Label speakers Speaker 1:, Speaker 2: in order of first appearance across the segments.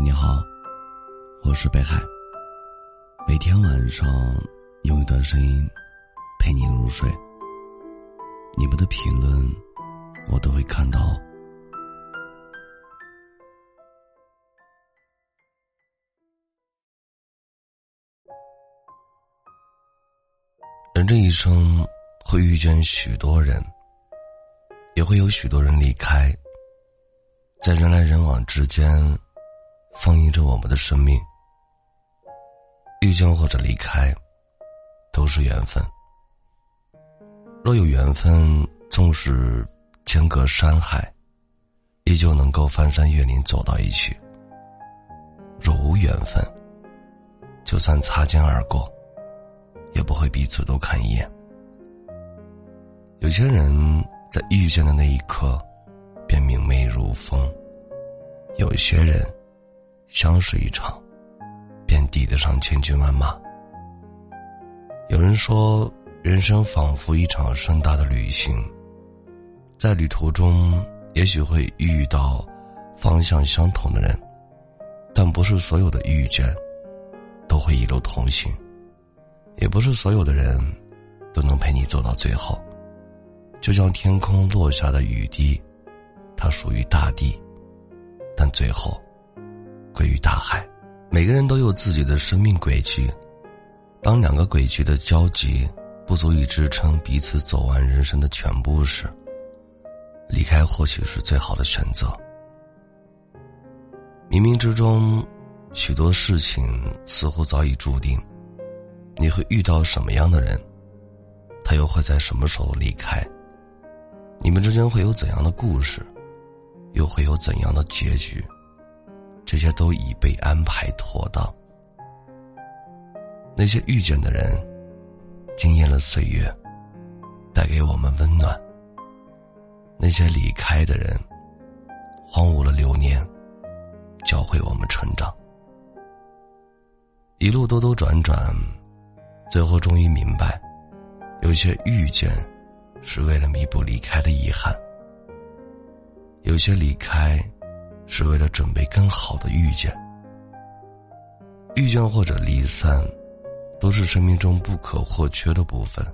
Speaker 1: 你好，我是北海。每天晚上用一段声音陪你入睡。你们的评论我都会看到。人这一生会遇见许多人，也会有许多人离开。在人来人往之间，放映着我们的生命。遇见或者离开，都是缘分。若有缘分，纵使间隔山海，依旧能够翻山越岭走到一起；若无缘分，就算擦肩而过，也不会彼此都看一眼。有些人在遇见的那一刻。便明媚如风。有些人相识一场，便抵得上千军万马。有人说，人生仿佛一场盛大的旅行，在旅途中也许会遇到方向相同的人，但不是所有的遇见都会一路同行，也不是所有的人都能陪你走到最后。就像天空落下的雨滴。它属于大地，但最后归于大海。每个人都有自己的生命轨迹，当两个轨迹的交集不足以支撑彼此走完人生的全部时，离开或许是最好的选择。冥冥之中，许多事情似乎早已注定，你会遇到什么样的人，他又会在什么时候离开，你们之间会有怎样的故事。又会有怎样的结局？这些都已被安排妥当。那些遇见的人，惊艳了岁月，带给我们温暖；那些离开的人，荒芜了流年，教会我们成长。一路兜兜转转，最后终于明白，有些遇见，是为了弥补离开的遗憾。有些离开，是为了准备更好的遇见。遇见或者离散，都是生命中不可或缺的部分。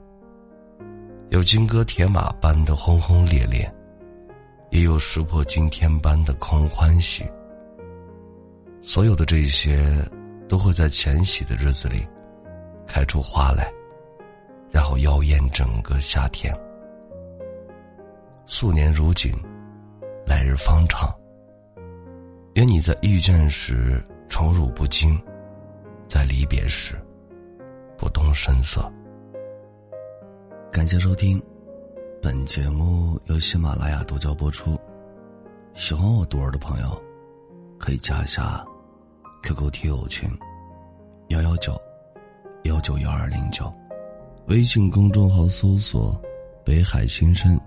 Speaker 1: 有金戈铁马般的轰轰烈烈，也有石破惊天般的空欢喜。所有的这些，都会在浅喜的日子里，开出花来，然后妖艳整个夏天。素年如锦。来日方长。愿你在遇见时宠辱不惊，在离别时不动声色。感谢收听，本节目由喜马拉雅独家播出。喜欢我独儿的朋友，可以加一下 QQ 听友群幺幺九幺九幺二零九，微信公众号搜索“北海新生”，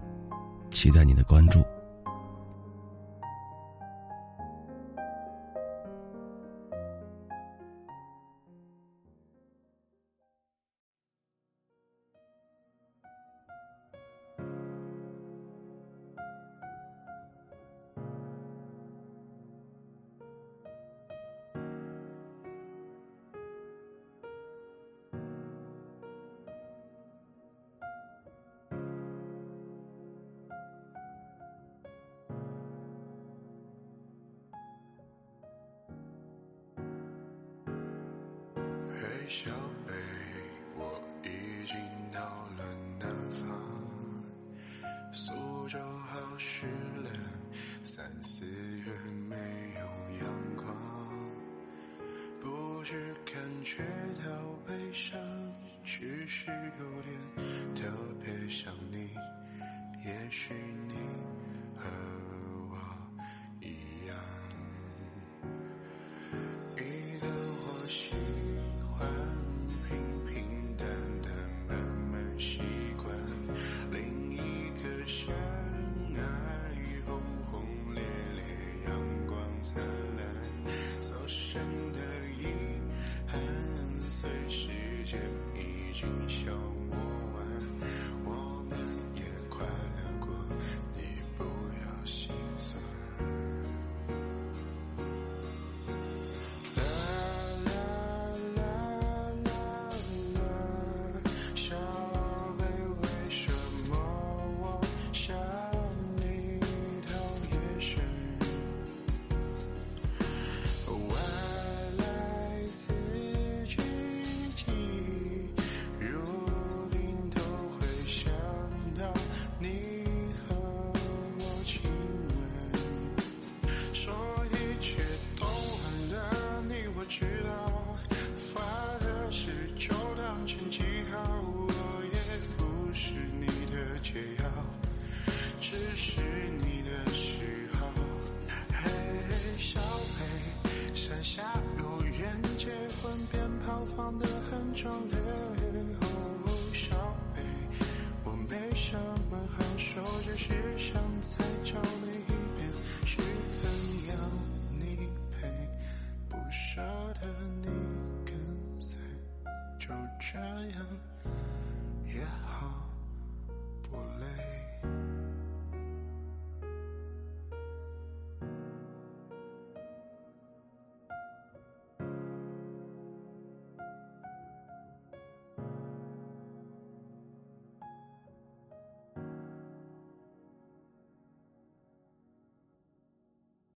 Speaker 1: 期待你的关注。
Speaker 2: 嘿小贝，我已经到了南方。苏州好湿冷，三四月没有阳光。不是感觉到悲伤，只是有点特别想你。也许你君笑我。壮烈。哦，小贝，我没什么好说，只是想再找你一遍，是很要你陪，不舍得你跟随，就这样也好不累。